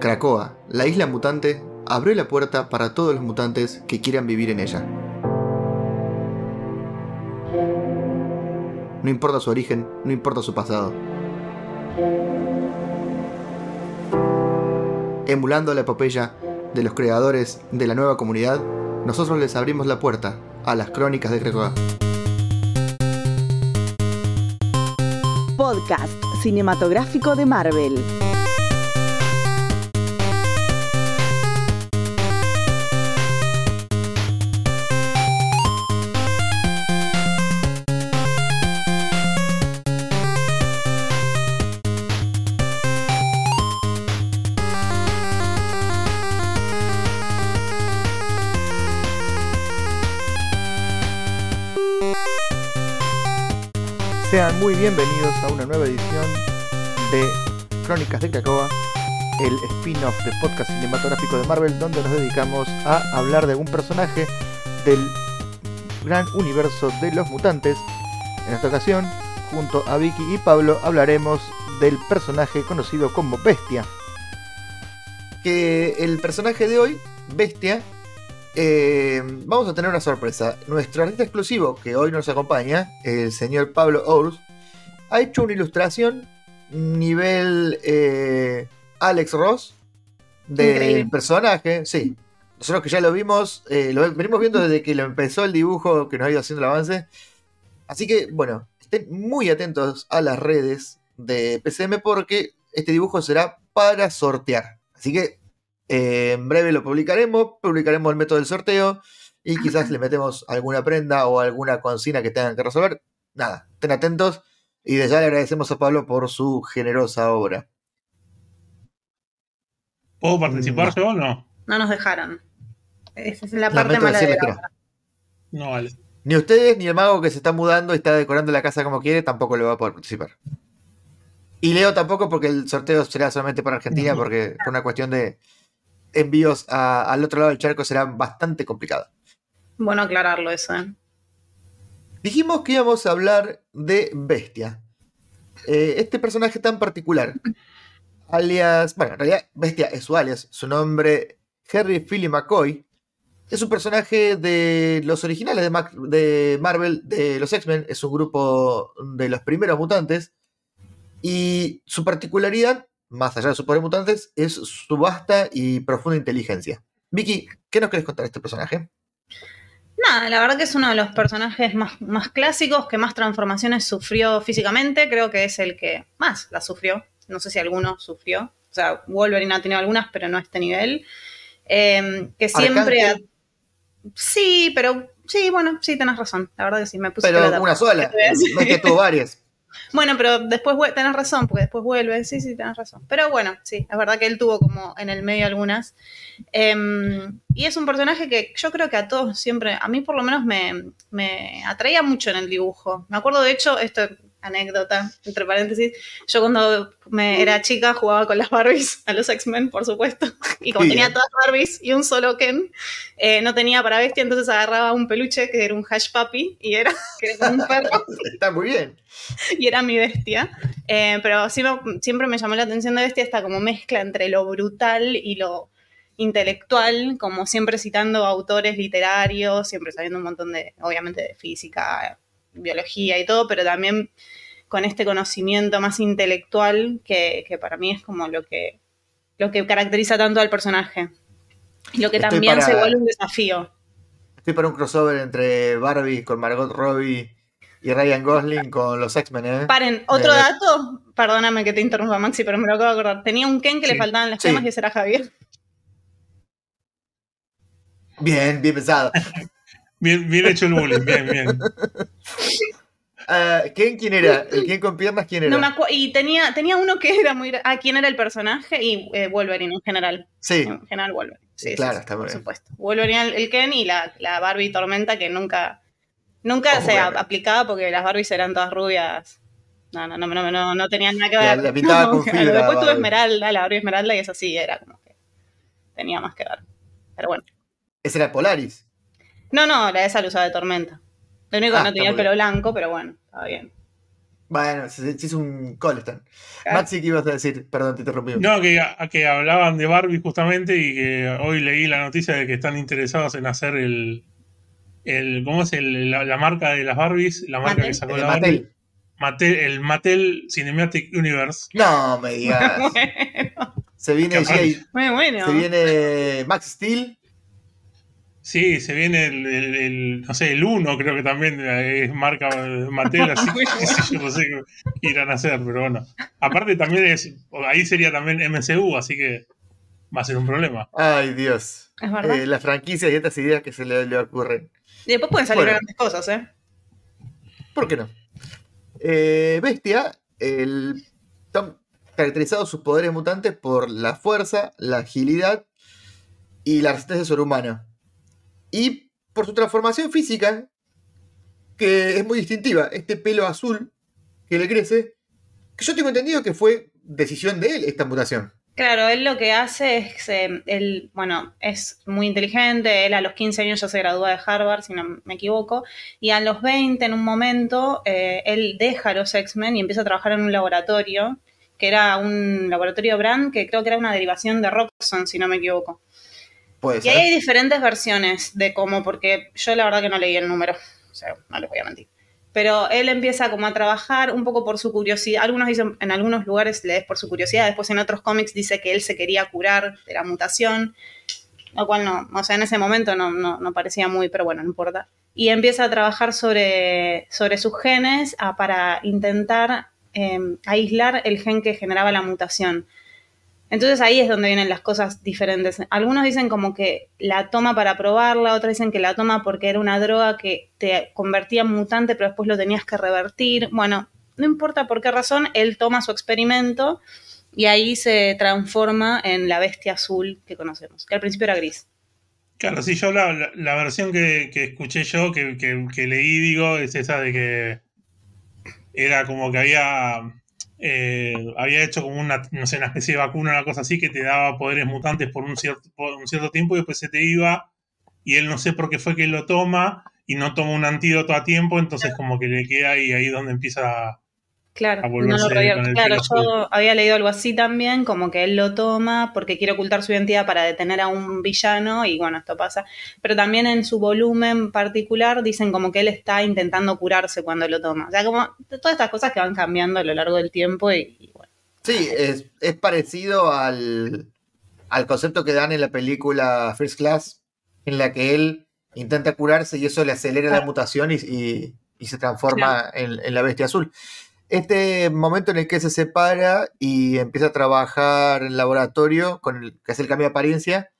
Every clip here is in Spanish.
Krakoa, la isla mutante, abrió la puerta para todos los mutantes que quieran vivir en ella. No importa su origen, no importa su pasado. Emulando la epopeya de los creadores de la nueva comunidad, nosotros les abrimos la puerta a las crónicas de Krakoa. Podcast cinematográfico de Marvel. Muy bienvenidos a una nueva edición de Crónicas de Krakoa, el spin-off de podcast cinematográfico de Marvel, donde nos dedicamos a hablar de un personaje del gran universo de los mutantes. En esta ocasión, junto a Vicky y Pablo, hablaremos del personaje conocido como Bestia. Que el personaje de hoy, Bestia, eh, vamos a tener una sorpresa. Nuestro artista exclusivo que hoy nos acompaña, el señor Pablo Ous, ha hecho una ilustración nivel eh, Alex Ross del Increíble. personaje. Sí, nosotros que ya lo vimos, eh, lo venimos viendo desde que lo empezó el dibujo que nos ha ido haciendo el avance. Así que, bueno, estén muy atentos a las redes de PCM porque este dibujo será para sortear. Así que eh, en breve lo publicaremos, publicaremos el método del sorteo y quizás le metemos alguna prenda o alguna consigna que tengan que resolver. Nada, estén atentos y desde ya le agradecemos a Pablo por su generosa obra. ¿Puedo participar No. yo o no? No nos dejaron. Esa es la parte mala de la obra. No, vale. Ni ustedes ni el mago que se está mudando y está decorando la casa como quiere tampoco le va a poder participar. Y Leo tampoco porque el sorteo será solamente para Argentina porque por una cuestión de envíos a- al otro lado del charco será bastante complicado. Bueno aclararlo eso, ¿eh? Dijimos que íbamos a hablar de Bestia. Eh, este personaje tan particular. Alias. Bueno, en realidad, Bestia es su alias. Su nombre, Harry Philly McCoy. Es un personaje de los originales de, Mac- de Marvel, de los X-Men. Es un grupo de los primeros mutantes. Y su particularidad, más allá de sus poderes mutantes, es su vasta y profunda inteligencia. Vicky, ¿qué nos querés contar de este personaje? Nada, la verdad que es uno de los personajes más, más clásicos, que más transformaciones sufrió físicamente. Creo que es el que más la sufrió. No sé si alguno sufrió. O sea, Wolverine ha tenido algunas, pero no a este nivel. Eh, que siempre... ha-. Sí, pero... Sí, bueno, sí, tenés razón. La verdad que sí, me puse Pero una sola. No es que tuvo varias. Bueno, pero después tenés razón, porque después vuelve. Sí, sí, tenés razón. Pero bueno, sí, es verdad que él tuvo como en el medio algunas. Em, y es un personaje que yo creo que a todos siempre, a mí por lo menos me, me atraía mucho en el dibujo. Me acuerdo, de hecho, esto anécdota, entre paréntesis, yo cuando me era chica jugaba con las Barbies, a los X-Men, por supuesto, y como tenía todas Barbies y un solo Ken, eh, no tenía para bestia, entonces agarraba un peluche que era un hash puppy y era, que era como un perro Está muy bien. y era mi bestia. Eh, pero sí me- siempre me llamó la atención de bestia esta como mezcla entre lo brutal y lo intelectual, como siempre citando autores literarios, siempre sabiendo un montón de, obviamente, de física, biología y todo, pero también con este conocimiento más intelectual que, que para mí es como lo que, lo que caracteriza tanto al personaje. Y lo que Estoy también para- se vuelve un desafío. Estoy para un crossover entre Barbie con Margot Robbie y Ryan Gosling con los X-Men, ¿eh? Paren, otro dato, perdóname que te interrumpa Maxi, pero me lo acabo de acordar. Tenía un Ken que le faltaban las Sí. gemas y ese era Javier. Bien, bien pensado. Bien, bien hecho el bullying, bien, bien. Ah, ¿quién, ¿Quién era? ¿El quién con piernas quién era? No me y tenía, tenía uno que era muy... Ah, ¿quién era el personaje? Y eh, Wolverine en general. Sí, En general Wolverine. Sí, sí, Claro, sí, está muy por bien. supuesto. Wolverine el, Ken y la, la Barbie Tormenta que nunca, nunca Ojo, se bueno. aplicaba porque las Barbies eran todas rubias. No, no, no, no, no, no tenían nada que ver. la pintaba con fibra, Después tuve Barbie. Esmeralda, la Barbie Esmeralda y eso sí, era como que tenía más que ver. Pero bueno. ese era Polaris. No, no, la de esa la usaba de tormenta. Lo único Ah, que no está tenía el pelo blanco, pero bueno, estaba bien. Bueno, si, si es un Colston. Claro. Maxi, ¿qué ibas a decir? Perdón, te interrumpí. No, que, que hablaban de Barbie justamente y que hoy leí la noticia de que están interesados en hacer el. el ¿Cómo es el- la, la marca de las Barbies? La marca Mattel. que sacó El la Mattel. Barbie. Mattel- el Mattel Cinematic Universe. No me digas. Bueno, Se viene, bueno. se viene Max Steel. Sí, se viene el, el- el- no sé, el 1 creo que también es marca Mattel, así que yo no sé qué irán a hacer, pero bueno. Aparte también es, ahí sería también MCU, así que va a ser un problema. Ay, Dios. Es verdad. Eh, las franquicias y estas ideas que se le, le ocurren. Y después pueden salir bueno. grandes cosas, ¿eh? ¿Por qué no? Eh, Bestia, el, están caracterizados sus poderes mutantes por la fuerza, la agilidad y la resistencia sobrehumana. Y por su transformación física, que es muy distintiva. Este pelo azul que le crece, que yo tengo entendido que fue decisión de él esta mutación. Claro, él lo que hace es, eh, él, bueno, es muy inteligente, él a los 15 años ya se gradúa de Harvard, si no me equivoco, y a los 20 en un momento eh, él deja los X-Men y empieza a trabajar en un laboratorio, que era un laboratorio Brand, que creo que era una derivación de Roxxon, si no me equivoco. Puede Y ser. ahí hay diferentes versiones de cómo, porque yo la verdad que no leí el número, o sea, no les voy a mentir. Pero él empieza como a trabajar un poco por su curiosidad. Algunos dicen, en algunos lugares lees por su curiosidad, después en otros cómics dice que él se quería curar de la mutación, lo cual no, o sea, en ese momento no, no, no parecía muy, pero bueno, no importa. Y empieza a trabajar sobre, sobre sus genes ah, para intentar eh, aislar el gen que generaba la mutación. Entonces ahí es donde vienen las cosas diferentes. Algunos dicen como que la toma para probarla, otros dicen que la toma porque era una droga que te convertía en mutante, pero después lo tenías que revertir. Bueno, no importa por qué razón, él toma su experimento y ahí se transforma en la bestia azul que conocemos, que al principio era gris. Claro, sí, yo la, versión que, que escuché yo, que, que- que leí, digo, es esa de que era como que había, eh, había hecho como una, no sé, una especie de vacuna, una cosa así, que te daba poderes mutantes por un cierto, por un cierto tiempo y después se te iba, y él no sé por qué fue que lo toma y no toma un antídoto a tiempo, entonces como que le queda y ahí es donde empieza Claro, no lo Claro, yo había leído algo así también, como que él lo toma porque quiere ocultar su identidad para detener a un villano y bueno, esto pasa. Pero también en su volumen particular dicen como que él está intentando curarse cuando lo toma. O sea, como todas estas cosas que van cambiando a lo largo del tiempo y, y bueno. Sí, es, es parecido al, al concepto que dan en la película First Class, en la que él intenta curarse y eso le acelera la Claro. mutación y, y- y se transforma en, en la bestia azul. Este momento en el que se separa y empieza a trabajar en laboratorio, con el, que hace el cambio de apariencia,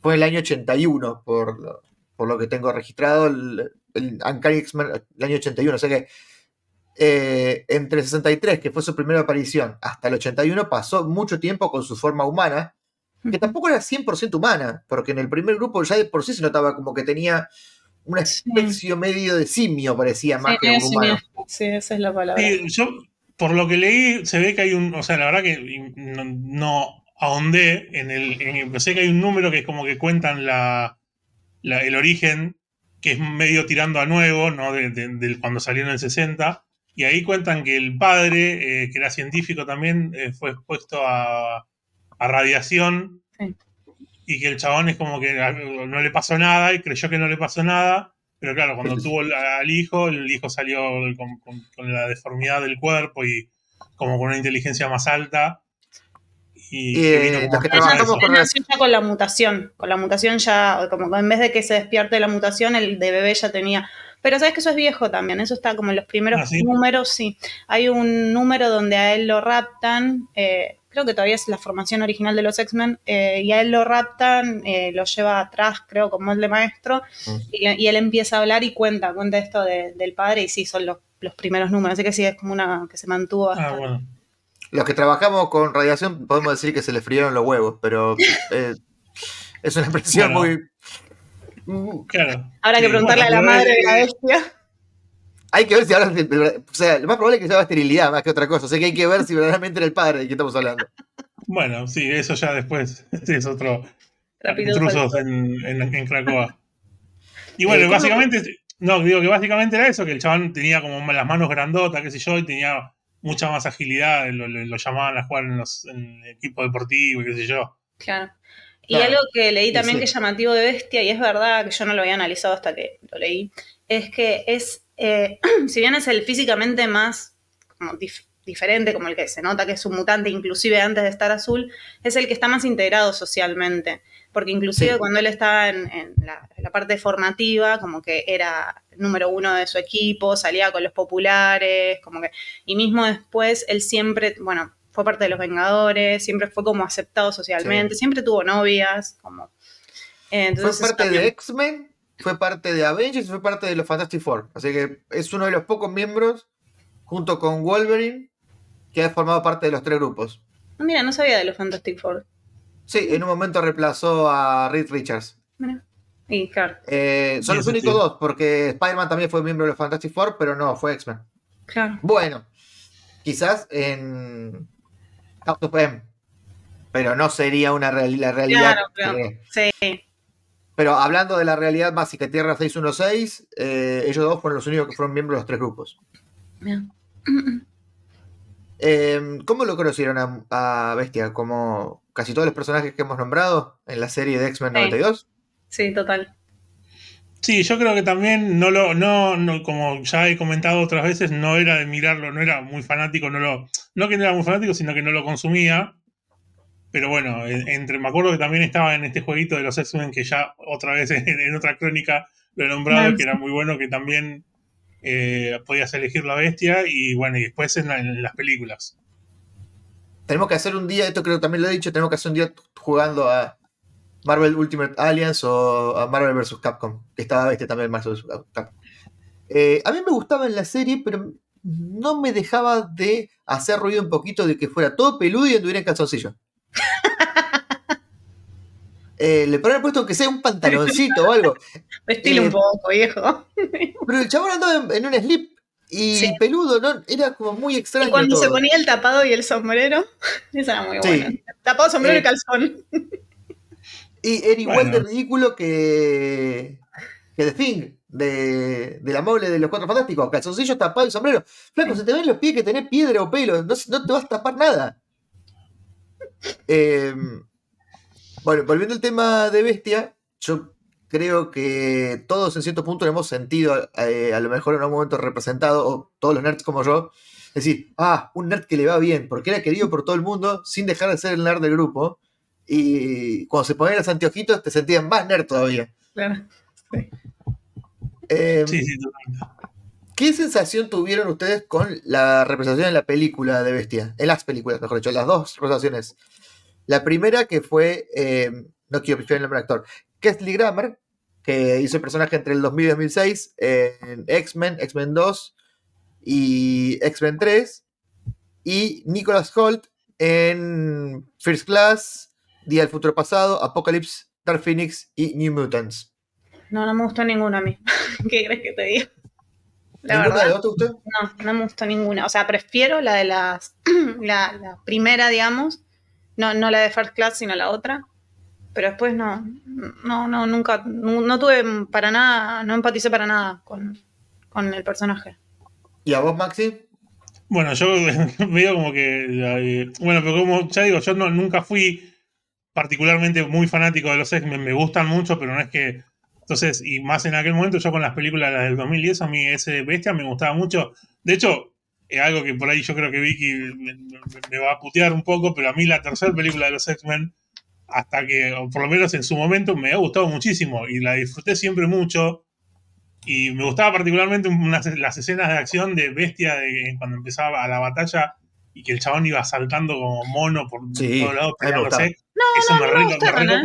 fue en el año 81, por lo, por lo que tengo registrado, el, el Uncanny X-Men, el año 81. O sea que eh, entre el 63, que fue su primera aparición, hasta el 81, pasó mucho tiempo con su forma humana, que tampoco era 100% humana, porque en el primer grupo ya de por sí se notaba como que tenía una Sí. especie medio de simio, parecía más Sí, que un humano. Sí, esa es la palabra. Sí, yo, por lo que leí, se ve que hay un. O sea, la verdad que no, no ahondé en el. En, sé que hay un número que es como que cuentan la, la- el origen, que es medio tirando a nuevo, ¿no? De, cuando salió en el 60. Y ahí cuentan que el padre, eh, que era científico también, eh, fue expuesto a, a radiación. Sí. Y que el chabón es como que no le pasó nada y creyó que no le pasó nada. Pero claro, cuando tuvo al- hijo, el hijo salió con, con- con la deformidad del cuerpo y como con una inteligencia más alta. Y Eh, los que nació ya con la mutación, con la mutación ya, como en vez de que se despierte la mutación, el de bebé ya tenía. Pero sabes que eso es viejo también, eso está como en los primeros Ah, ¿sí? números, sí. Hay un número donde a él lo raptan, eh, creo que todavía es la formación original de los X-Men, eh, y a él lo raptan, eh, lo lleva atrás, creo, como el de maestro, Mm. y, y él empieza a hablar y cuenta, cuenta esto de- del padre, y sí, son los, los primeros números, así que sí, es como una que se mantuvo hasta... Ah, bueno. Los que trabajamos con radiación podemos decir que se le frieron los huevos, pero eh, es una expresión Bueno. muy... Mm, Claro. Habrá que preguntarle bueno, a la madre de la es- bestia. Hay que ver si ahora... O sea, lo más probable es que sea esterilidad más que otra cosa. O sea que hay que ver si verdaderamente era el padre de quien estamos hablando. Bueno, sí, eso ya después sí, es otro. Rápido, intrusos en, en, en Cracoa. Y bueno, Eh, ¿cómo- básicamente no, digo que básicamente era eso, que el chabón tenía como las manos grandotas, qué sé yo, y tenía mucha más agilidad, lo, lo- lo llamaban a jugar en, los, en el equipo deportivo y qué sé yo. Claro. Y Claro. algo que leí Sí, también sí. que es llamativo de Bestia, y es verdad que yo no lo había analizado hasta que lo leí, es que es, eh, si bien es el físicamente más como dif- diferente, como el que se nota que es un mutante, inclusive antes de estar azul, es el que está más integrado socialmente. Porque inclusive Sí. cuando él estaba en, en la, parte formativa, como que era número uno de su equipo, salía con los populares, como que y mismo después, él siempre, bueno, fue parte de los Vengadores, siempre fue como aceptado socialmente, siempre tuvo novias, como... eh, entonces fue parte de X-Men, fue parte de Avengers y fue parte de los Fantastic Four. Así que es uno de los pocos miembros, junto con Wolverine, que ha formado parte de los tres grupos. Mira, no sabía de los Fantastic Four. Sí, en un momento reemplazó a Reed Richards. Mira. Y claro, Eh, son Sí, los únicos sí. dos, porque Spider-Man también fue miembro de los Fantastic Four, pero no, fue X-Men. claro. Bueno, quizás en House of M, pero no sería una reali- la realidad. Claro, claro. que- Sí, Pero hablando de la realidad básica, Tierra 616, eh, ellos dos fueron los únicos que fueron miembros de los tres grupos. mira. Eh, ¿Cómo lo conocieron a, a Bestia? Como casi todos los personajes que hemos nombrado en la serie de X-Men Sí. 92. Sí, total. Sí, yo creo que también no lo, no, no, como ya he comentado otras veces, no era de mirarlo, no era muy fanático, no lo, no que no era muy fanático, sino que no lo consumía. Pero bueno, eh, entre, me acuerdo que también estaba en este jueguito de los X-Men que ya otra vez en, en otra crónica lo he nombrado, que era muy bueno, que también eh, podías elegir la bestia y bueno, y después en, la- en las películas. Tenemos que hacer un día, esto creo que también lo he dicho, tenemos que hacer un día jugando a Marvel Ultimate Alliance o a Marvel vs. Capcom, que estaba Bestia también Marvel vs. Capcom. Eh, a mí me gustaba en la serie, pero no me dejaba de hacer ruido un poquito de que fuera todo peludo y anduviera en calzoncillo. Eh, le podrían puesto que sea un pantaloncito o algo. Estilo Eh, un poco, viejo. Pero el chabón andaba en, en un slip y Sí. peludo, ¿no? Era como muy extraño. Y cuando se ponía el tapado y el sombrero, esa era muy Sí. buena. Tapado, sombrero Eh, y calzón. Y era igual Bueno. de ridículo que, que The Thing, de, de la mole de los cuatro fantásticos. Calzoncillos tapados y sombrero. Flaco, se te ven los pies que tenés piedra o pelo. No, no te vas a tapar nada. Eh, bueno, volviendo al tema de Bestia, yo creo que todos en cierto punto lo hemos sentido, eh, a lo mejor en algún momento representado, o todos los nerds como yo, decir, ah, un nerd que le va bien, porque era querido por todo el mundo sin dejar de ser el nerd del grupo. Y cuando se ponían los anteojitos te sentían más nerd todavía. Claro. Eh, Sí, sí, totalmente. ¿Qué sensación tuvieron ustedes con la representación en la película de Bestia? En las películas, mejor dicho, las dos representaciones. La primera que fue, eh, no quiero pifiar el nombre del actor, Kesley Grammer, que hizo el personaje entre el 2000 y 2006 en X-Men, X-Men 2 y X-Men 3, y Nicholas Holt en First Class, Día del Futuro Pasado, Apocalypse, Dark Phoenix y New Mutants. No, no me gustó ninguna a mí. ¿Qué crees que te diga? La ¿Ninguna verdad, de te gustó? no, no me gustó ninguna. O sea, prefiero la de las. la, la primera, digamos. No, no la de First Class, sino la otra. Pero después no. No, no, nunca. No, no tuve para nada. No empaticé para nada con, con el personaje. ¿Y a vos, Maxi? Bueno, yo veo como que. eh, bueno, pero como ya digo, yo no, nunca fui particularmente muy fanático de los X-Men. Me gustan mucho, pero no es que. Entonces, y más en aquel momento, yo con las películas las del 2010, a mí ese bestia me gustaba mucho. De hecho, es algo que por ahí yo creo que Vicky me, me- me va a putear un poco, pero a mí la tercera película de los X-Men, hasta que, o por lo menos en su momento, me ha gustado muchísimo y la disfruté siempre mucho. Y me gustaba particularmente unas- las escenas de acción de bestia de cuando empezaba a la batalla y que el chabón iba saltando como mono por Sí, todos lados peleándose. Eso no, me, no me re, me re ¿eh?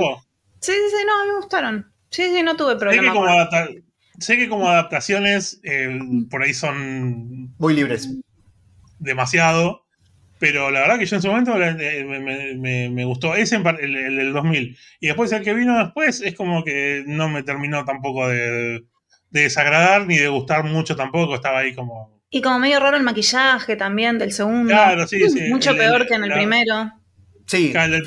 Sí, sí, sí, no, me gustaron. Sí, sí, no tuve Sé problema. que, como con- adapta- sé que como adaptaciones eh, por ahí son Muy libres. demasiado, pero la verdad que yo en su momento eh, me, me- me- me gustó ese, el, el del 2000. Y después el que vino después es como que no me terminó tampoco de, de desagradar ni de gustar mucho tampoco, estaba ahí como... Y como medio raro el maquillaje también del segundo. Claro, sí, sí. Mucho el- peor el- que en el la- primero. Sí, Claro, el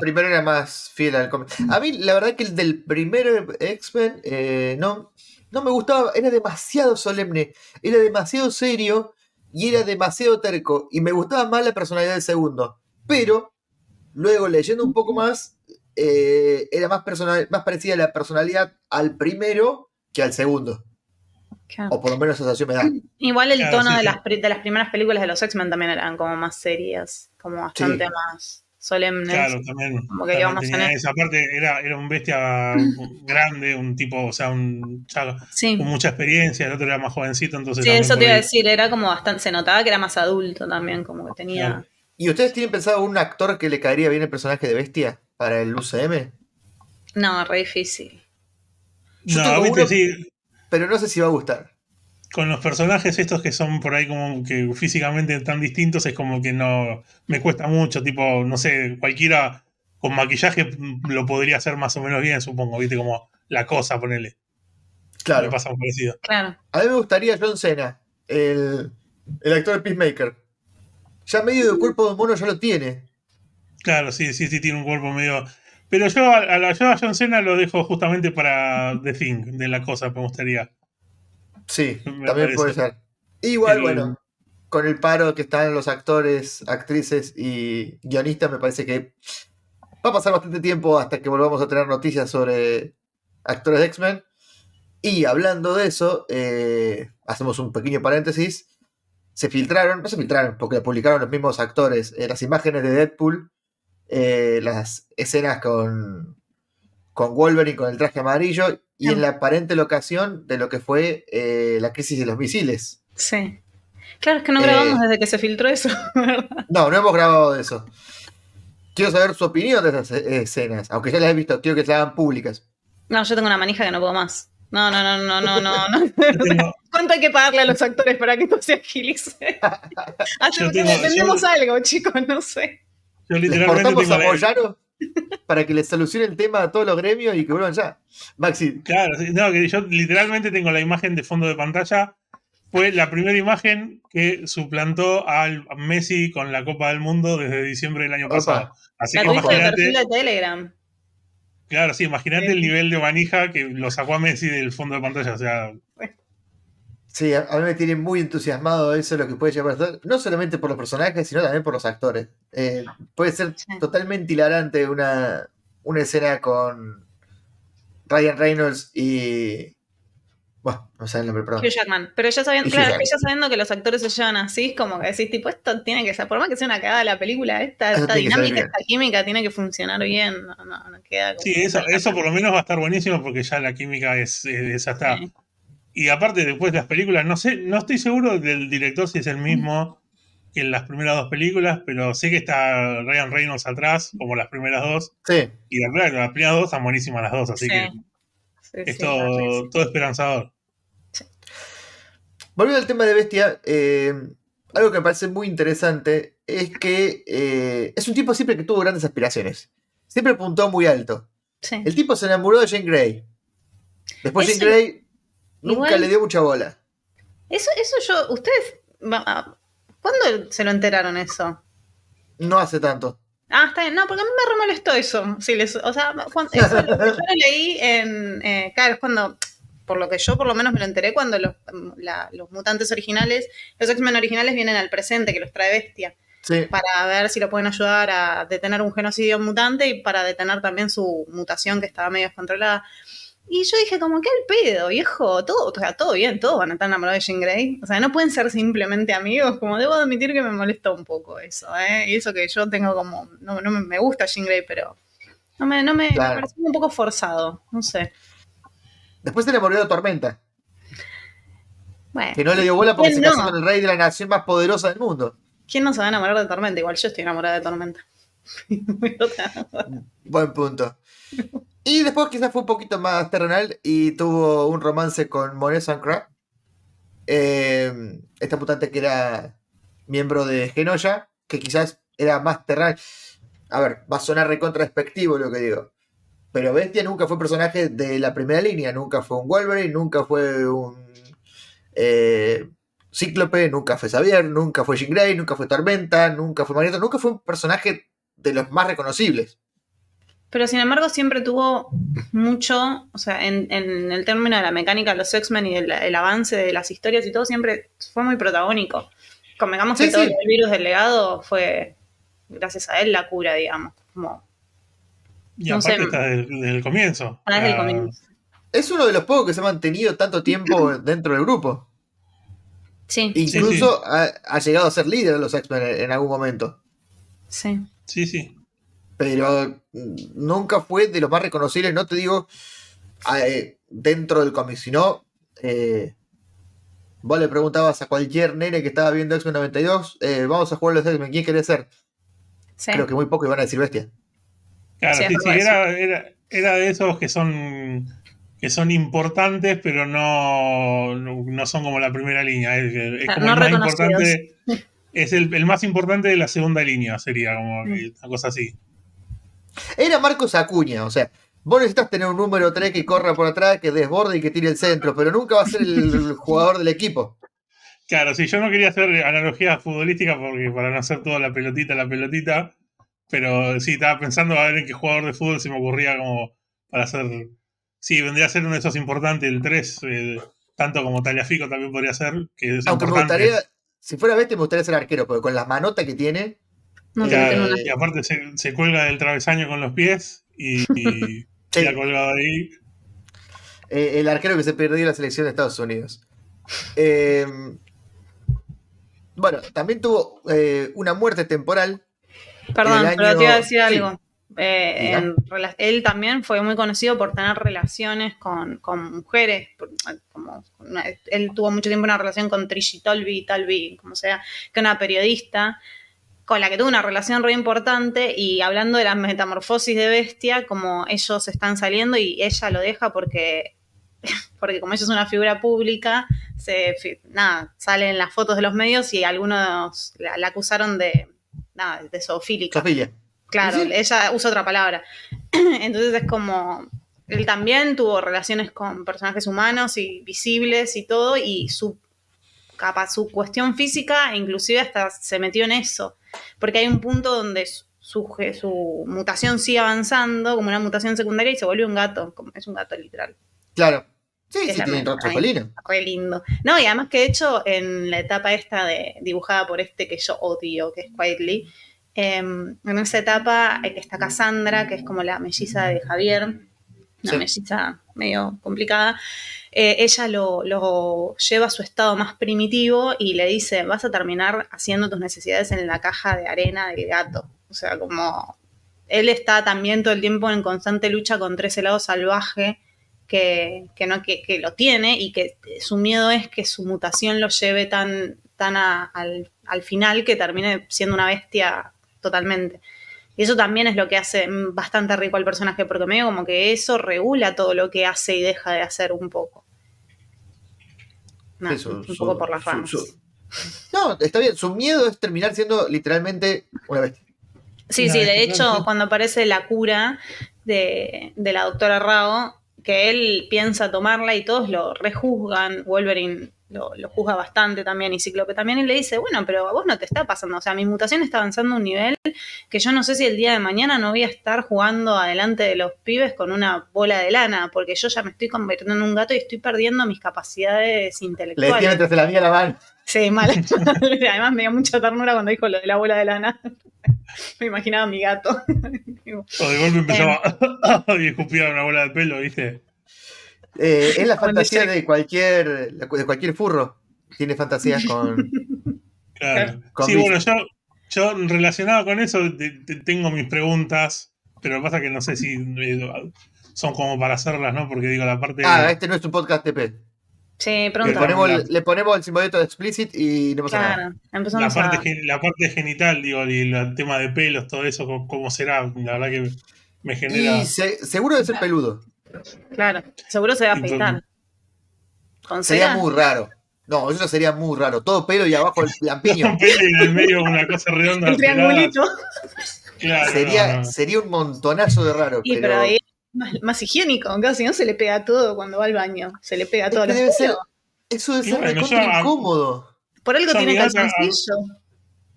primero era más fiel al cómic. A mí, la verdad que el del primer X-Men, eh, no. no me gustaba, era demasiado solemne, era demasiado serio y era demasiado terco. Y me gustaba más la personalidad del segundo. Pero, luego leyendo un poco más, eh, era más, personal, más parecida la personalidad al primero que al segundo. Claro. O por lo menos esa sensación me da. Igual el Claro, tono sí, de, sí. las, de las primeras películas de los X-Men también eran como más serias, como bastante Sí. más solemnes. Claro, también. Como que también íbamos tenía en esa parte, era, era un bestia grande, un tipo, o sea, un ya Sí, con mucha experiencia, el otro era más jovencito, entonces. sí eso te iba a decir, era como bastante, se notaba que era más adulto también, como que tenía... Claro. ¿Y ustedes tienen pensado un actor que le caería bien el personaje de Bestia para el UCM? No, re difícil. Yo No, viste, uno- sí, Pero no sé si va a gustar. con los personajes estos que son por ahí como que físicamente tan distintos, es como que no. Me cuesta mucho, tipo, no sé, cualquiera con maquillaje lo podría hacer más o menos bien, supongo, viste, como la cosa, ponele. Claro. Me pasa un parecido. Claro. A mí me gustaría John Cena, el, el actor de Peacemaker. Ya medio de cuerpo de mono ya lo tiene. Claro, sí, sí, sí, tiene un cuerpo medio. Pero yo a, a la- yo a John Cena lo dejo justamente para The Thing, de la cosa, me gustaría. Sí, Me también parece. puede ser. Igual, El- bueno, con el paro que están los actores, actrices y guionistas, me parece que va a pasar bastante tiempo hasta que volvamos a tener noticias sobre actores de X-Men. Y hablando de eso, eh, hacemos un pequeño paréntesis. Se filtraron, no se filtraron, porque publicaron los mismos actores, eh, las imágenes de Deadpool, eh, las escenas con, con Wolverine con el traje amarillo y en la aparente locación de lo que fue eh, la crisis de los misiles. Sí. Claro, es que no Eh, grabamos desde que se filtró eso, ¿verdad? No, no hemos grabado de eso. Quiero saber su opinión de esas eh, escenas, aunque ya las he visto, quiero que se hagan públicas. No, yo tengo una manija que no puedo más. No, no, no, no, no, no. no. ¿Cuánto hay que pagarle a los actores para que esto se agilice? Hace Yo que tengo- entendemos yo- algo, chicos, no sé. Yo ¿Les literalmente tengo a Moyano para que les solucione el tema a todos los gremios y que vuelvan ya? Maxi, Claro, sí, no, que yo literalmente tengo la imagen de fondo de pantalla. Fue la primera imagen que suplantó al Messi con la Copa del Mundo desde diciembre del año Opa. pasado. Así La que imagínate, de Telegram. claro, sí, imagínate el nivel de manija que lo sacó a Messi del fondo de pantalla. O sea, sí, a, a mí me tiene muy entusiasmado eso, lo que puede llegar a ser, no solamente por los personajes, sino también por los actores. Eh, puede ser Sí. totalmente hilarante una, una escena con Ryan Reynolds y... Bueno, no sé el nombre, perdón. Hugh Jackman. Pero ya sabiendo, claro, que ya sabiendo que los actores se llevan así, es como que decís, tipo, esto tiene que ser, por más que sea una cagada la película, esta, esta dinámica, esta química tiene que funcionar bien. No, no, no queda como- sí, eso, eso por lo menos va a estar buenísimo porque ya la química es, es hasta. Sí. Y aparte, después de las películas, no sé, no estoy seguro del director si es el mismo que en las primeras dos películas, pero sé que está Ryan Reynolds atrás, como las primeras dos. Sí, Y la verdad que las primeras dos están buenísimas las dos, así Sí. que Sí, es sí, todo, todo esperanzador. Volviendo al tema de Bestia, eh, algo que me parece muy interesante es que eh, es un tipo siempre que tuvo grandes aspiraciones. Siempre apuntó muy alto. Sí. El tipo se enamoró de Jane Grey. Después Jane Grey nunca igual- le dio mucha bola. Eso, eso yo, ustedes, ah, ¿cuándo se lo enteraron eso? No hace tanto. Ah, está bien. No, porque a mí me re molestó eso. Sí, les- o sea, cuando- eso yo lo leí en. eh, claro, es cuando. Por lo que yo por lo menos me lo enteré cuando los, la- los mutantes originales, los X-Men originales vienen al presente, que los trae Bestia, Sí. para ver si lo pueden ayudar a detener un genocidio mutante y para detener también su mutación que estaba medio descontrolada. Y yo dije, como, ¿qué al pedo, viejo? Todo, o sea, todo bien, todos van a estar enamorados de Jean Grey. O sea, no pueden ser simplemente amigos. Como debo admitir que me molesta un poco eso, ¿eh? Y eso que yo tengo como. No, no me, gusta Jean Grey, pero. No me, no me, Claro. me pareció un poco forzado. No sé. Después se enamoró de Tormenta, Bueno. que no le dio bola porque se ¿Quién casó no? con el rey de la nación más poderosa del mundo. ¿Quién no se va a enamorar de Tormenta? Igual yo estoy enamorada de Tormenta. Buen punto. Y después quizás fue un poquito más terrenal y tuvo un romance con Monet Sancra. Eh, esta mutante que era miembro de Genoya, que quizás era más terrenal. A ver, va a sonar recontra despectivo lo que digo. Pero Bestia nunca fue personaje de la primera línea, nunca fue un Wolverine, nunca fue un eh, Cíclope, nunca fue Xavier, nunca fue Jean Grey, nunca fue Tormenta, nunca fue Magneto, nunca fue un personaje de los más reconocibles. Pero sin embargo siempre tuvo mucho, o sea, en, en el término de la mecánica de los X-Men y el, el avance de las historias y todo, siempre fue muy protagónico. Convengamos Sí, que todo sí. el virus del legado fue, gracias a él, la cura, digamos. Como Y No sé. aparte está desde, el comienzo. desde el comienzo. Es uno de los pocos que se ha mantenido tanto tiempo dentro del grupo. Sí, Incluso Ha, ha llegado a ser líder de los X-Men en, en algún momento. sí. Sí, sí. Pero nunca fue de los más reconocibles, no te digo eh, dentro del cómic, sino eh, vos le preguntabas a cualquier nene que estaba viendo X-Men 92, eh, vamos a jugar los X-Men, ¿quién querés ser? sí. Creo que muy poco iban a decir bestia. Claro, Sí, sí, era, era, era de esos que son que son importantes, pero no, no, son como la primera línea. Es, es Claro, como no el más importante. Es el, el más importante de la segunda línea, sería como Mm. que una cosa así. Era Marcos Acuña, o sea, vos necesitas tener un número 3 que corra por atrás, que desborde y que tire el centro, pero nunca va a ser el jugador del equipo. Claro, sí, yo no quería hacer analogías futbolísticas porque para no hacer toda la pelotita, la pelotita, pero sí, estaba pensando a ver en qué jugador de fútbol se me ocurría como para hacer... Sí, vendría a ser uno de esos importantes, el 3, eh, tanto como Taliafico también podría ser, que es Aunque me importante. gustaría, si fuera bestia, me gustaría ser arquero, porque con las manotas que tiene, No una- y aparte se, se cuelga del travesaño con los pies y, y Sí. queda colgado ahí. eh, el arquero que se perdió en la selección de Estados Unidos. Eh, bueno, también tuvo eh, una muerte temporal. Perdón, el pero te iba a año- decir sí. algo. Eh, en él también fue muy conocido por tener relaciones con, con mujeres. como él tuvo mucho tiempo una relación con Trishi Tolby, Talby, como sea, que una periodista con la que tuvo una relación re importante y hablando de la metamorfosis de bestia, como ellos están saliendo y ella lo deja porque, porque como ella es una figura pública, se, nada, salen las fotos de los medios y algunos la, la acusaron de, nada, de zoofílica. Sofía. Claro, Sí. ella usa otra palabra. Entonces es como. Él también tuvo relaciones con personajes humanos y visibles y todo, y su capaz, su cuestión física, inclusive hasta se metió en eso. Porque hay un punto donde su, su, su mutación sigue avanzando, como una mutación secundaria, y se vuelve un gato. Es un gato literal. Claro. Sí, sí, tiene rostro. Re lindo. No, y además que de hecho, en la etapa esta de dibujada por este que yo odio, que es Quietly, eh, en esa etapa eh, está Cassandra, que es como la melliza de Javier, una Sí. melliza medio complicada. Eh, ella lo, lleva a su estado más primitivo y le dice, vas a terminar haciendo tus necesidades en la caja de arena del gato. O sea, como él está también todo el tiempo en constante lucha contra ese lado salvaje que, no, que, lo tiene y que su miedo es que su mutación lo lleve tan, tan al, al final que termine siendo una bestia totalmente. Y eso también es lo que hace bastante rico al personaje, porque medio como que eso regula todo lo que hace y deja de hacer un poco. Su- un su- poco por las ramas. su- No, está bien. Su miedo es terminar siendo literalmente una bestia. Sí, Una sí, de hecho, cuando aparece la cura de, de la doctora Rao, que él piensa tomarla y todos lo rejuzgan, Wolverine lo, lo juzga bastante también, y Cíclope también, y le dice, bueno, pero a vos no te está pasando, o sea, mi mutación está avanzando a un nivel que yo no sé si el día de mañana no voy a estar jugando adelante de los pibes con una bola de lana, porque yo ya me estoy convirtiendo en un gato y estoy perdiendo mis capacidades Le intelectuales. mientras se la mía la mano. Sí, mal. Además me dio mucha ternura cuando dijo lo de la bola de lana. me imaginaba a mi gato. O de golpe empezaba Em. y escupía una bola de pelo, ¿viste? Eh, es la fantasía de cualquier, de cualquier furro. Tiene fantasías con. Claro. Con Sí, mis- bueno, yo, yo relacionado con eso te- te- tengo mis preguntas, pero lo que pasa es que no sé si eh, son como para hacerlas, ¿no? Porque digo, la parte... Ah, este no es un podcast TP. Sí, Le pronto. ponemos, el- le ponemos el simbolito de explicit y no pasa nada. Claro, la empezamos parte, a... gen- la parte genital, digo, y el tema de pelos, todo eso, ¿cómo, cómo será? La verdad que me genera... Y se- seguro debe ser peludo. Claro, seguro se va a afeitar. Sería muy raro. No, eso sería muy raro. Todo pelo y abajo el lampiño. Un pelo y en el medio una cosa redonda. El triangulito. Claro, Sería, no, no. sería un montonazo de raro. Y pero ahí es más, más higiénico, casi no se le pega todo cuando va al baño. Se le pega Es todo que los debe ser- pelos. Eso debe ser bueno, recontra incómodo. Por algo tiene calzoncillo.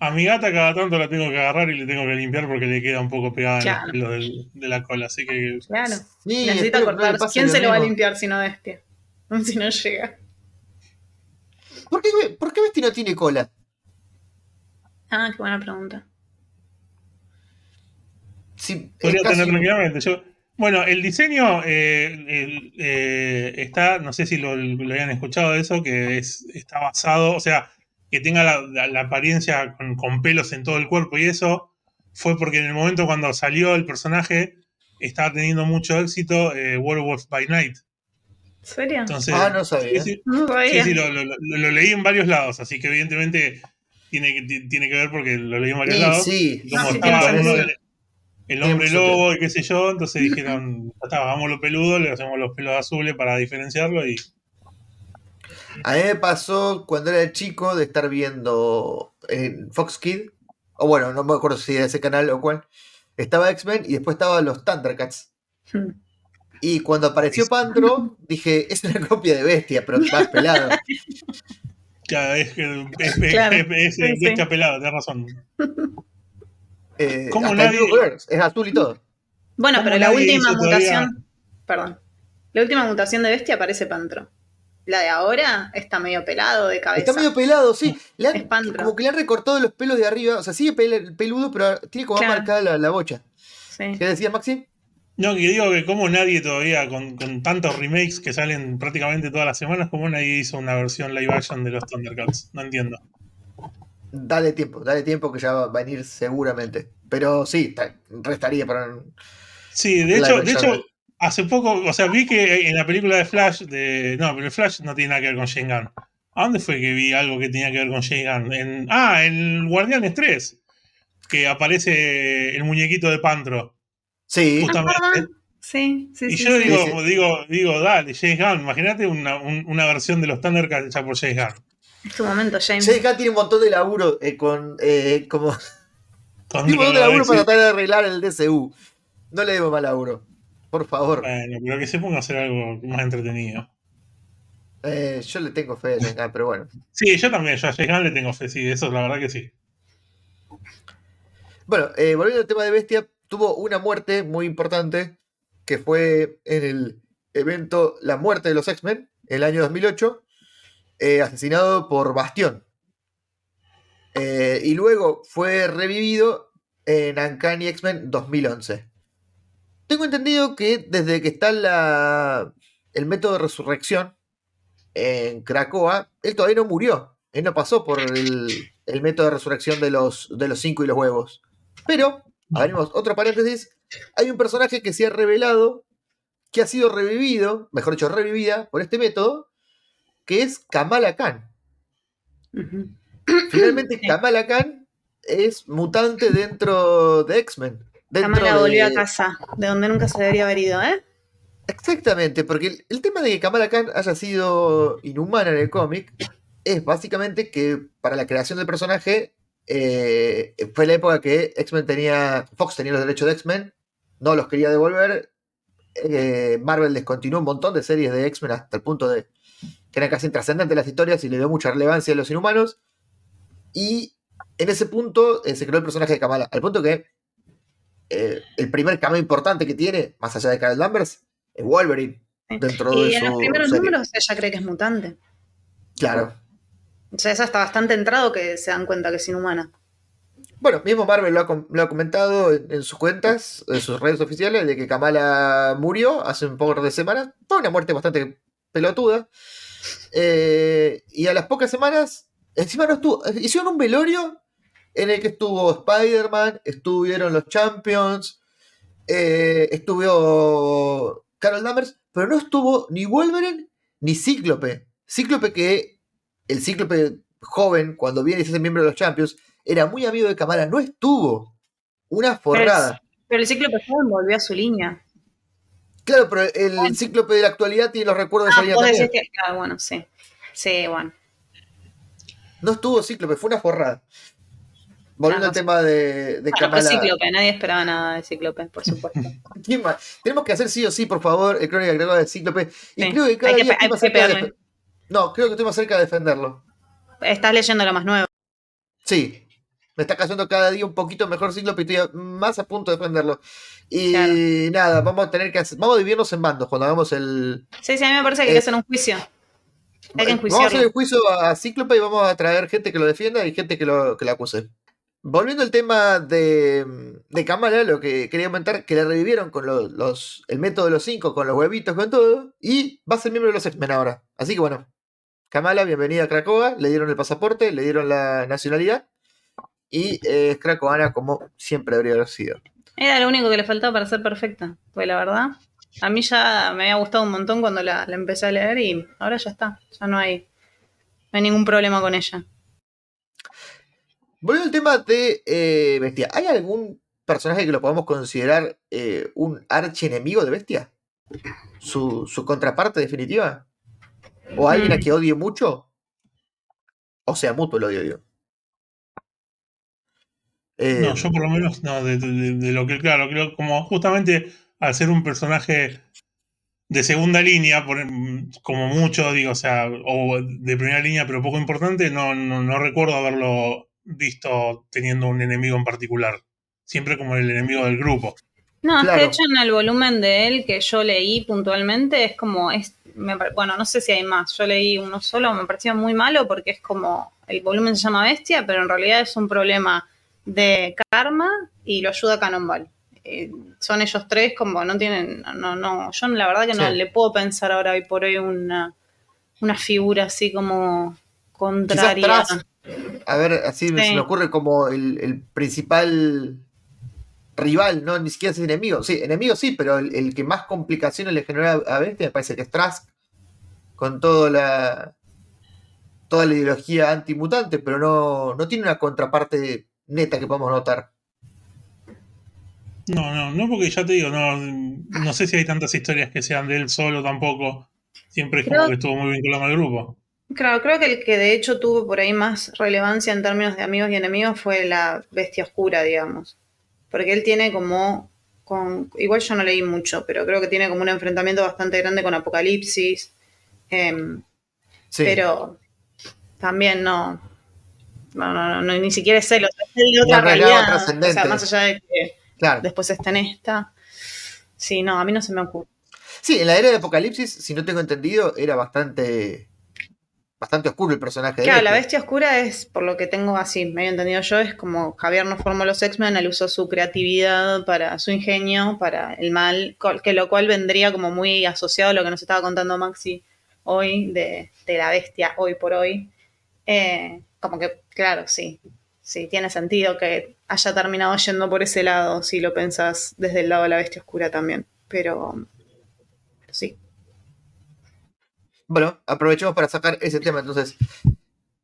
A mi gata cada tanto la tengo que agarrar y le tengo que limpiar porque le queda un poco pegada Claro. en el pelo del- de la cola. Así que Claro. Sí, Necesita que no cortar. ¿Quién se lo va a limpiar si no Bestia? Si no llega. ¿Por qué, ¿Por qué Bestia no tiene cola? Ah, qué buena pregunta. Sí, es podría tener tranquilamente. Yo, bueno, el diseño eh, el- eh, está, no sé si lo, lo habían escuchado de eso, que es, está basado, o sea, que tenga la, la- la apariencia con, con pelos en todo el cuerpo y eso fue porque en el momento cuando salió el personaje estaba teniendo mucho éxito eh, Werewolf by Night. ¿En serio? Entonces, Ah, no sabía. sí, sí, no sí, sabía. sí, lo, lo- lo- lo leí en varios lados, así que evidentemente tiene que, ti- tiene que ver porque lo leí en varios Sí, lados. sí. Y como sí, estaba tiene uno sentido. de- el Tiene hombre lobo y qué sé yo, entonces dijeron, ya está, hagamos los peludos, le hacemos los pelos azules para diferenciarlo y A mí me pasó cuando era chico de estar viendo en Fox Kid, o bueno, no me acuerdo si era ese canal o cuál, estaba X-Men y después estaban los Thundercats. Hmm. Y cuando apareció Pantro, dije, es una copia de Bestia, pero más pelado. ya, es, que- es, es- Claro, es- es- sí, es bestia sí. pelada, tenés razón. Eh, ¿Cómo hasta el nadie- es azul y todo. Bueno, ¿Cómo pero la última todavía- mutación. Perdón. La última mutación de bestia parece Pantro. La de ahora está medio pelado de cabeza. Está medio pelado, sí. Le han- Es Pantro. como que le han recortado los pelos de arriba. O sea, sigue pel- peludo, pero tiene como Claro. marcada la, la bocha. Sí. ¿Qué decías, Maxi? No, que digo que como nadie todavía, con, con tantos remakes que salen prácticamente todas las semanas, como nadie hizo una versión live action de los Thundercats. No entiendo. Dale tiempo, dale tiempo que ya va a venir seguramente. Pero sí, ta- restaría para. Sí, de hecho, de hecho, hace poco, o sea, vi que en la película de Flash, de. No, pero el Flash no tiene nada que ver con Shane Gunn. ¿A dónde fue que vi algo que tenía que ver con Shane Gunn? En, ah, en Guardianes 3. Que aparece el muñequito de Pantro. Sí, Ah, Justamente. ¿verdad? Sí, sí, Y sí. yo sí. digo, digo, digo, dale, James Gunn, imagínate una, un- una versión de los Thundercats hecha por James Gunn. Es tu momento, James. Jay Gunn tiene un montón de laburo eh, con. eh, como, tiene un montón de laburo para tratar de arreglar el DCU. No le demos más laburo. Por favor. Bueno, pero que se ponga a hacer algo más entretenido. Eh, yo le tengo fe a Jay Gunn, pero bueno. Sí, yo también, yo a James Gunn le tengo fe, sí, eso la verdad que sí. Bueno, eh, volviendo al tema de Bestia, tuvo una muerte muy importante que fue en el evento La muerte de los X-Men, el año 2008, eh, asesinado por Bastión. Eh, y luego fue revivido en Uncanny X-Men 2011. Tengo entendido que desde que está el método de resurrección en Krakoa, él todavía no murió. Él no pasó por el, el método de resurrección de los, de los cinco y los huevos. Pero, abrimos otro paréntesis, hay un personaje que se ha revelado, que ha sido revivido, mejor dicho, revivida por este método, que es Kamala Khan. Finalmente. Kamala Khan es mutante dentro de X-Men. Kamala de- volvió a casa, de donde nunca se debería haber ido, ¿eh? Exactamente, porque el, el tema de que Kamala Khan haya sido inhumana en el cómic es básicamente que para la creación del personaje eh, fue la época que X-Men tenía, Fox tenía los derechos de X-Men, no los quería devolver, eh, Marvel descontinuó un montón de series de X-Men hasta el punto de que eran casi intrascendentes las historias y le dio mucha relevancia a los inhumanos, y en ese punto eh, se creó el personaje de Kamala, al punto que eh, el primer cambio importante que tiene, más allá de Carol Danvers, es Wolverine. Dentro Y de en los primeros serie. números ella cree que es mutante. Claro. O sea, ella está bastante entrado que se dan cuenta que es inhumana. Bueno, mismo Marvel lo ha, com- lo ha comentado en, en sus cuentas, en sus redes oficiales, de que Kamala murió hace un par de semanas. Fue una muerte bastante pelotuda. Eh, y a las pocas semanas, encima no estuvo. Hicieron un velorio en el que estuvo Spider-Man, estuvieron los Champions, eh, estuvo Carol Danvers, pero no estuvo ni Wolverine ni Cíclope. Cíclope que el Cíclope joven, cuando viene y se hace miembro de los Champions, era muy amigo de Kamala, no estuvo. Una forrada. Pero el ciclo pesado volvió a su línea. Claro, pero el Cíclope de la actualidad tiene los recuerdos de Ah, vos también. que. Ah, bueno, sí. Sí, bueno. No estuvo Cíclope, fue una forrada. Volviendo al tema de, de Bueno, Kamala. Cíclope, nadie esperaba nada de Cíclope, por supuesto. ¿Quién más? Tenemos que hacer sí o sí, por favor, el crónica agregada de Cíclope. Y Sí, creo que cada hay que día estoy más cerca de No, creo que estoy más cerca de defenderlo. Estás leyendo lo más nuevo. Sí. Me está cayendo cada día un poquito mejor Cíclope y estoy más a punto de defenderlo. Y Claro. nada, vamos a tener que hacer, vamos a dividirnos en bandos cuando hagamos el. Sí, sí, a mí me parece que hay Eh, que hacer un juicio. Hay que Vamos a hacer el enjuiciarlo. juicio a Cíclope y vamos a traer gente que lo defienda y gente que lo, que lo acuse. Volviendo al tema de, de Kamala, lo que quería comentar, que le revivieron con los, los- el método de los cinco, con los huevitos, con todo, y va a ser miembro de los X-Men ahora. Así que bueno, Kamala, bienvenida a Krakoa, le dieron el pasaporte, le dieron la nacionalidad, y eh, es krakoana como siempre debería haber sido. Era lo único que le faltaba para ser perfecta. Pues la verdad, a mí ya me había gustado un montón cuando la, la empecé a leer y ahora ya está. Ya no hay, no hay ningún problema con ella. Volviendo al tema de eh, Bestia, ¿hay algún personaje que lo podamos considerar eh, un archienemigo de Bestia? ¿Su, su contraparte definitiva? ¿O alguien a Mm. que odie mucho? O sea, mutuo el odio, digo. Eh, No, yo por lo menos, no, de, de- de lo que, claro, creo como justamente al ser un personaje de segunda línea, por- como mucho, digo, o sea, o de primera línea, pero poco importante, no, no, no recuerdo haberlo visto teniendo un enemigo en particular. Siempre como el enemigo del grupo. No, es que de hecho en el volumen de él que yo leí puntualmente es como, es, me bueno, no sé si hay más, yo leí uno solo, me pareció muy malo porque es como, el volumen se llama Bestia, pero en realidad es un problema de karma y lo ayuda Cannonball. Eh, son ellos tres como no tienen, no, no, yo la verdad que no Sí. le puedo pensar ahora hoy por hoy una, una figura así como contraria. A ver, así me- se me ocurre como el, el principal rival, no ni siquiera es enemigo. Sí, enemigo sí, pero el, el que más complicaciones le genera a Bestia me parece que es Trask, con toda la toda la ideología antimutante, pero no, no tiene una contraparte neta que podamos notar. No, no, no, porque ya te digo, no, no sé si hay tantas historias que sean de él solo tampoco. Siempre es como que estuvo muy vinculado al grupo. Claro, creo que el que de hecho tuvo por ahí más relevancia en términos de amigos y enemigos fue la bestia oscura, digamos. Porque él tiene como, con, igual yo no leí mucho, pero creo que tiene como un enfrentamiento bastante grande con Apocalipsis. em, Sí. Pero también no, no, no, no, no, ni siquiera es sea, es él de otra realidad. O sea, más allá de que claro. después está en esta. Sí, no, a mí no se me ocurre. Sí, en la era de Apocalipsis, si no tengo entendido, era bastante bastante oscuro el personaje de Claro, la Bestia. oscura es, por lo que tengo así, medio entendido yo, es como Javier no formó los X-Men, él usó su creatividad para su ingenio, para el mal, que lo cual vendría como muy asociado a lo que nos estaba contando Maxi hoy de, de la bestia hoy por hoy. Eh, como que, claro, sí, sí, tiene sentido que haya terminado yendo por ese lado, si lo pensás desde el lado de la bestia oscura también. Pero, pero sí. Bueno, aprovechemos para sacar ese tema. Entonces,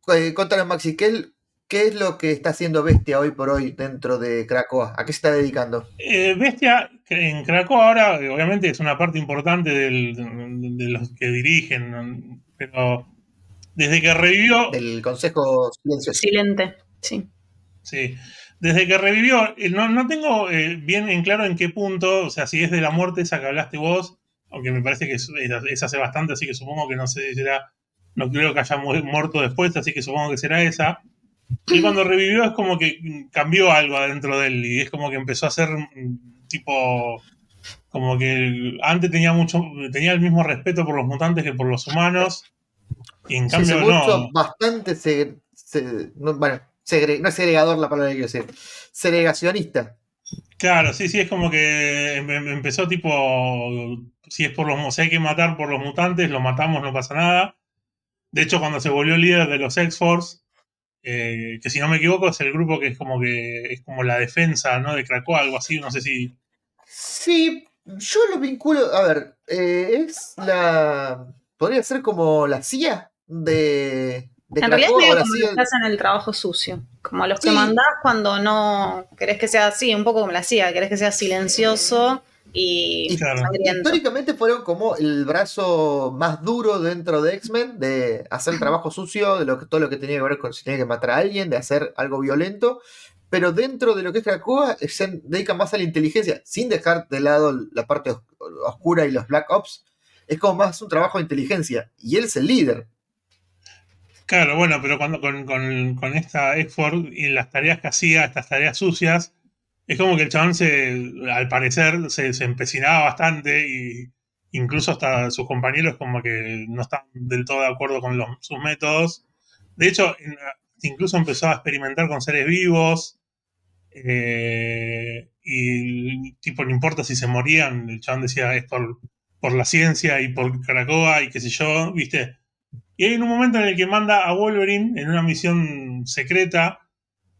Eh, contanos, Maxi, ¿qué es, ¿qué es lo que está haciendo Bestia hoy por hoy dentro de Krakoa? ¿A qué se está dedicando? Eh, Bestia en Krakoa ahora, obviamente, es una parte importante del- de, de los que dirigen, pero desde que revivió, Del Consejo Silencioso. Silente, sí. sí, desde que revivió, eh, no, no tengo eh, bien en claro en qué punto, o sea, si es de la muerte esa que hablaste vos, aunque me parece que es, es hace bastante, así que supongo que no sé si será, no creo que haya mu- muerto después, así que supongo que será esa. Y cuando revivió es como que cambió algo adentro de él y es como que empezó a ser mm, tipo como que antes tenía mucho tenía el mismo respeto por los mutantes que por los humanos y en cambio no bastante. se- se- no, bueno, segre- no es segregador la palabra que quiero decir. Segregacionista. claro sí sí es como que em- em- empezó tipo si es por los si hay que matar por los mutantes lo matamos no pasa nada de hecho cuando se volvió líder de los X Force eh, que si no me equivoco es el grupo que es como que es como la defensa no de Krakoa algo así no sé si Sí, yo lo vinculo. A ver, eh, es la. Podría ser como la CIA de. de En realidad es como que hacen el trabajo sucio. Como los que mandás cuando no querés que sea así, un poco como la CIA, querés que sea silencioso y Claro. sangriento. Históricamente fueron como el brazo más duro dentro de X-Men, de hacer el trabajo sucio, de lo que, todo lo que tenía que ver con si tenía que matar a alguien, de hacer algo violento, pero dentro de lo que es Krakoa se dedican más a la inteligencia, sin dejar de lado la parte os- oscura y los Black Ops. Es como más un trabajo de inteligencia, y él es el líder. Claro, bueno, pero cuando con, con, con esta Export y las tareas que hacía, estas tareas sucias, es como que el chabón se, al parecer, se, se empecinaba bastante y incluso hasta sus compañeros como que no estaban del todo de acuerdo con los, sus métodos. De hecho, incluso empezó a experimentar con seres vivos eh, y tipo, no importa si se morían, el chabón decía es por, por la ciencia y por Caracoa y qué sé yo, ¿viste? Y hay un momento en el que manda a Wolverine en una misión secreta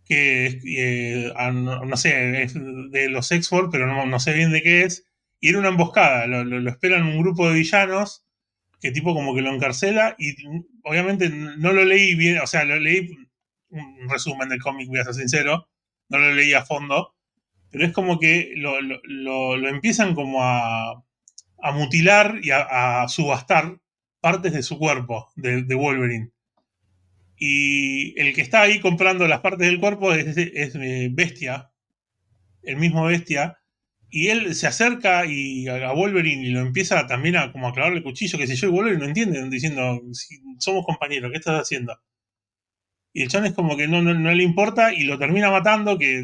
que eh, no, sé, es de los X-Force, pero no, sé bien de qué es. Y era una emboscada, lo, esperan un grupo de villanos que tipo como que lo encarcela y obviamente no lo leí bien, o sea, lo leí un resumen del cómic, voy a ser sincero, no lo leí a fondo, pero es como que lo, lo- empiezan como a, a mutilar y a subastar partes de su cuerpo, de, Wolverine. Y el que está ahí comprando las partes del cuerpo es, eh, Bestia, el mismo Bestia, y él se acerca y a, Wolverine y lo empieza también a como a clavarle el cuchillo, que sé yo, y Wolverine no entiende, diciendo, somos compañeros, ¿qué estás haciendo? Y el chabón es como que no, no, le importa y lo termina matando, que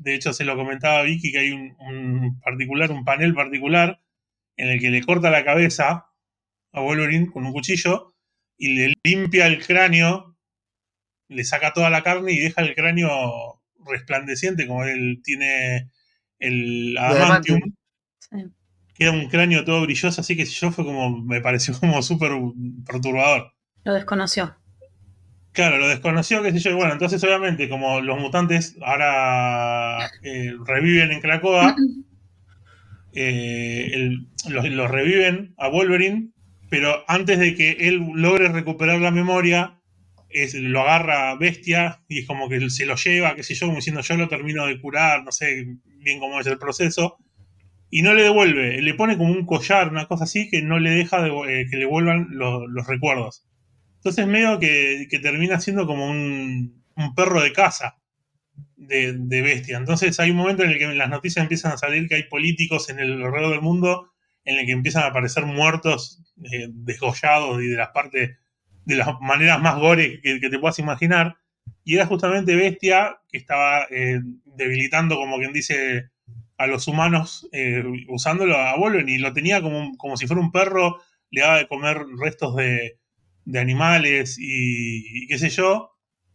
de hecho, se lo comentaba Vicky que hay un particular, un panel particular en el que le corta la cabeza a Wolverine con un cuchillo y le limpia el cráneo, le saca toda la carne y deja el cráneo resplandeciente, como él tiene el adamantium. Sí. Queda un cráneo todo brilloso, así que yo fue como, me pareció como súper perturbador. Lo desconoció. Claro, lo desconoció, qué sé yo. Bueno, entonces obviamente como los mutantes ahora eh, reviven en Krakoa, eh, los reviven a Wolverine, pero antes de que él logre recuperar la memoria, es, lo agarra Bestia y es como que se lo lleva, qué sé yo, como diciendo yo lo termino de curar, no sé bien cómo es el proceso, y no le devuelve, le pone como un collar, una cosa así, que no le deja de- eh, que le vuelvan los- recuerdos. Entonces medio que, termina siendo como un, perro de casa de, bestia. Entonces hay un momento en el que las noticias empiezan a salir que hay políticos en el alrededor del mundo en el que empiezan a aparecer muertos, eh, desgollados y de las partes, de las maneras más gore que, que te puedas imaginar. Y era justamente Bestia que estaba eh, debilitando, como quien dice, a los humanos eh, usándolo a Wolverine y lo tenía como, como si fuera un perro, le daba de comer restos de, de animales y, y qué sé yo.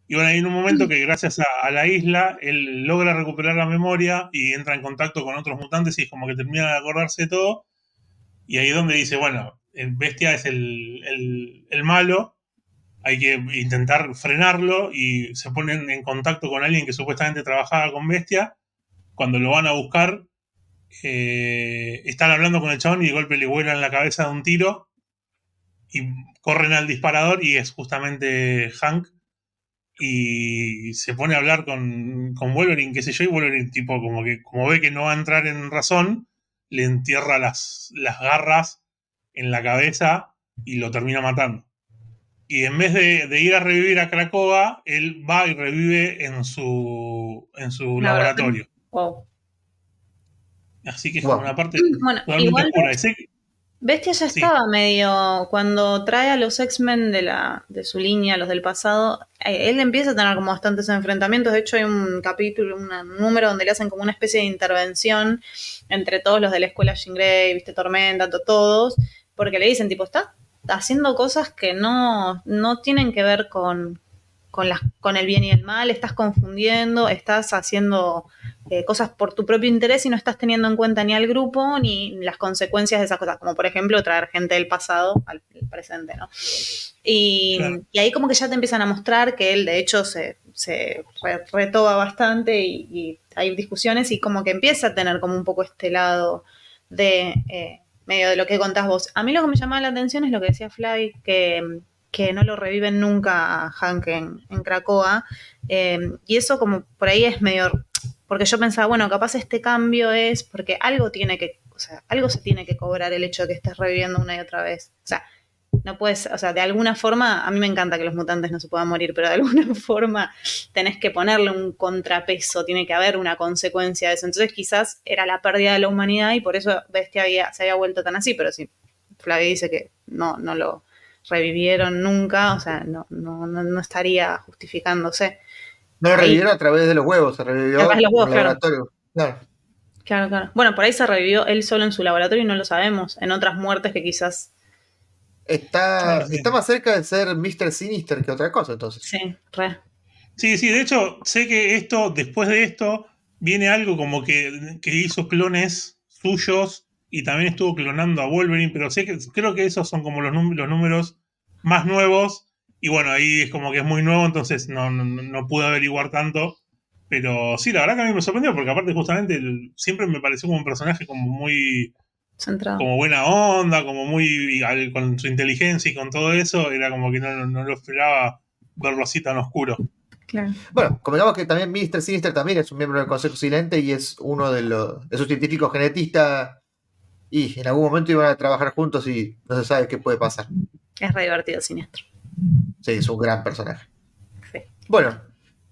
Y bueno, hay un momento que gracias a, a la isla, él logra recuperar la memoria y entra en contacto con otros mutantes y es como que termina de acordarse de todo. Y ahí es donde dice, bueno, bestia es el, el- el malo, hay que intentar frenarlo y se ponen en contacto con alguien que supuestamente trabajaba con bestia. Cuando lo van a buscar, eh, están hablando con el chabón y de golpe le vuelan la cabeza de un tiro y corren al disparador y es justamente Hank y se pone a hablar con, con Wolverine, qué sé yo, y Wolverine tipo como que como ve que no va a entrar en razón, le entierra las, las garras en la cabeza y lo termina matando. Y en vez de, de ir a revivir a Krakoa, él va y revive en su, en su Laboratorio. laboratorio. Wow. Así que es Wow. como una parte Bueno, igual oscura. Sé Bestia ya Sí. estaba medio. Cuando trae a los X-Men de, la, de su línea, los del pasado, eh, él empieza a tener como bastantes enfrentamientos. De hecho, hay un capítulo, un número donde le hacen como una especie de intervención entre todos los de la escuela Jean Grey, viste, Tormenta, to- todos, porque le dicen, tipo, está haciendo cosas que no, no tienen que ver con, con, las, con el bien y el mal, estás confundiendo, estás haciendo eh, cosas por tu propio interés y no estás teniendo en cuenta ni al grupo ni las consecuencias de esas cosas, como por ejemplo traer gente del pasado al presente, ¿no? Y, Claro. y ahí como que ya te empiezan a mostrar que él de hecho se, se re- retoba bastante y, y hay discusiones y como que empieza a tener como un poco este lado de eh, medio de lo que contás vos. A mí lo que me llamaba la atención es lo que decía Fly, que, que no lo reviven nunca a Hank en, en Krakoa. eh, y eso como por ahí es medio porque yo pensaba, bueno, capaz este cambio es porque algo tiene que, o sea, algo se tiene que cobrar el hecho de que estés reviviendo una y otra vez. O sea, no puedes, o sea, de alguna forma, a mí me encanta que los mutantes no se puedan morir, pero de alguna forma tenés que ponerle un contrapeso, tiene que haber una consecuencia de eso. Entonces quizás era la pérdida de la humanidad y por eso Bestia había, se había vuelto tan así, pero sí, Flavio dice que no, no lo, revivieron nunca, o sea, no, no, no estaría justificándose. No lo Ahí- revivieron a través de los huevos, se revivió A través de los huevos, en el claro. laboratorio. Claro. Claro, claro. Bueno, por ahí se revivió él solo en su laboratorio y no lo sabemos. En otras muertes que quizás. Está, sí. está más cerca de ser Mr. Sinister que otra cosa, entonces. Sí, re. Sí, sí, de hecho, sé que esto, después de esto, viene algo como que, que hizo clones suyos y también estuvo clonando a Wolverine, pero sé que creo que esos son como los, los números más nuevos. Y bueno, ahí es como que es muy nuevo, entonces no, no, no pude averiguar tanto. Pero sí, la verdad que a mí me sorprendió, porque aparte justamente siempre me pareció como un personaje como muy Centrado. como buena onda, como muy al- con su inteligencia y con todo eso, era como que no, no lo esperaba verlo así tan oscuro. Claro. Bueno, convengamos que también Mr. Sinister también es un miembro del Consejo Silente y es uno de los de sus científicos genetistas. Y en algún momento iban a trabajar juntos y no se sabe qué puede pasar. Es re divertido, siniestro. Sí, es un gran personaje. Sí. Bueno,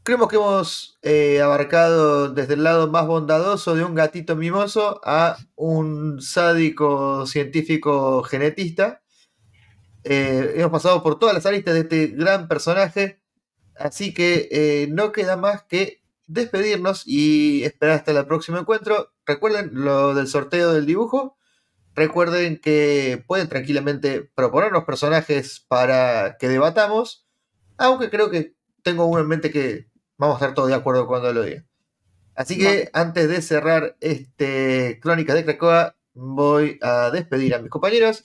creemos que hemos eh, abarcado desde el lado más bondadoso de un gatito mimoso a un sádico científico genetista. Eh, hemos pasado por todas las aristas de este gran personaje, así que eh, no queda más que despedirnos y esperar hasta el próximo encuentro. Recuerden lo del sorteo del dibujo. Recuerden que pueden tranquilamente proponernos personajes para que debatamos. Aunque creo que tengo uno en mente que vamos a estar todos de acuerdo cuando lo diga. Así que antes de cerrar este Crónicas de Krakoa, voy a despedir a mis compañeros.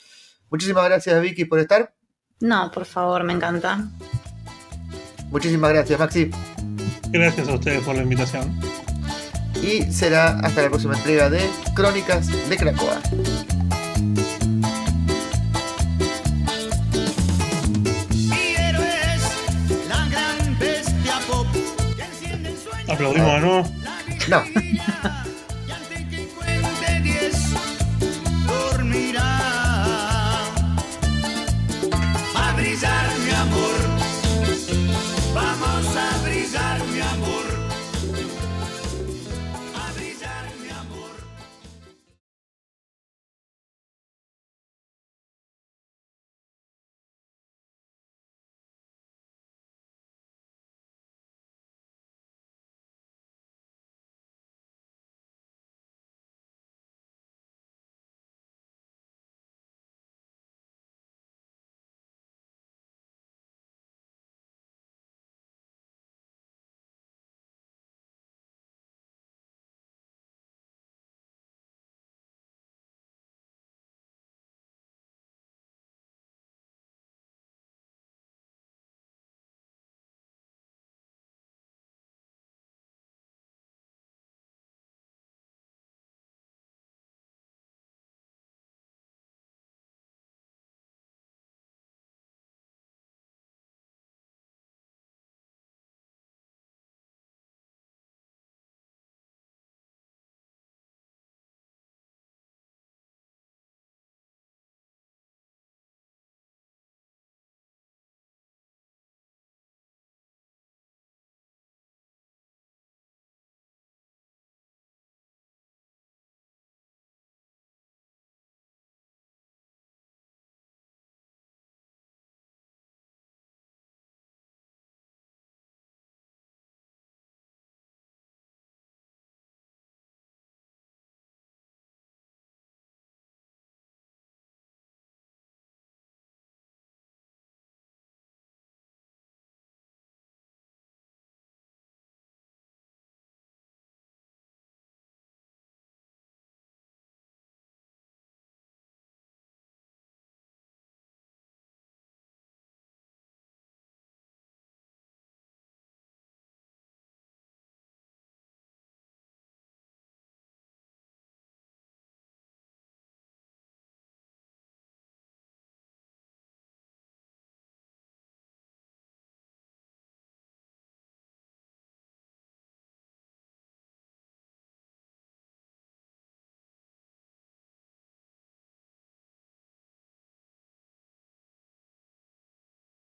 Muchísimas gracias Vicky por estar. No, por favor, me encanta. Muchísimas gracias Maxi. Gracias a ustedes por la invitación. Y será hasta la próxima entrega de Crónicas de Krakoa. Aplaudimos de nuevo. No,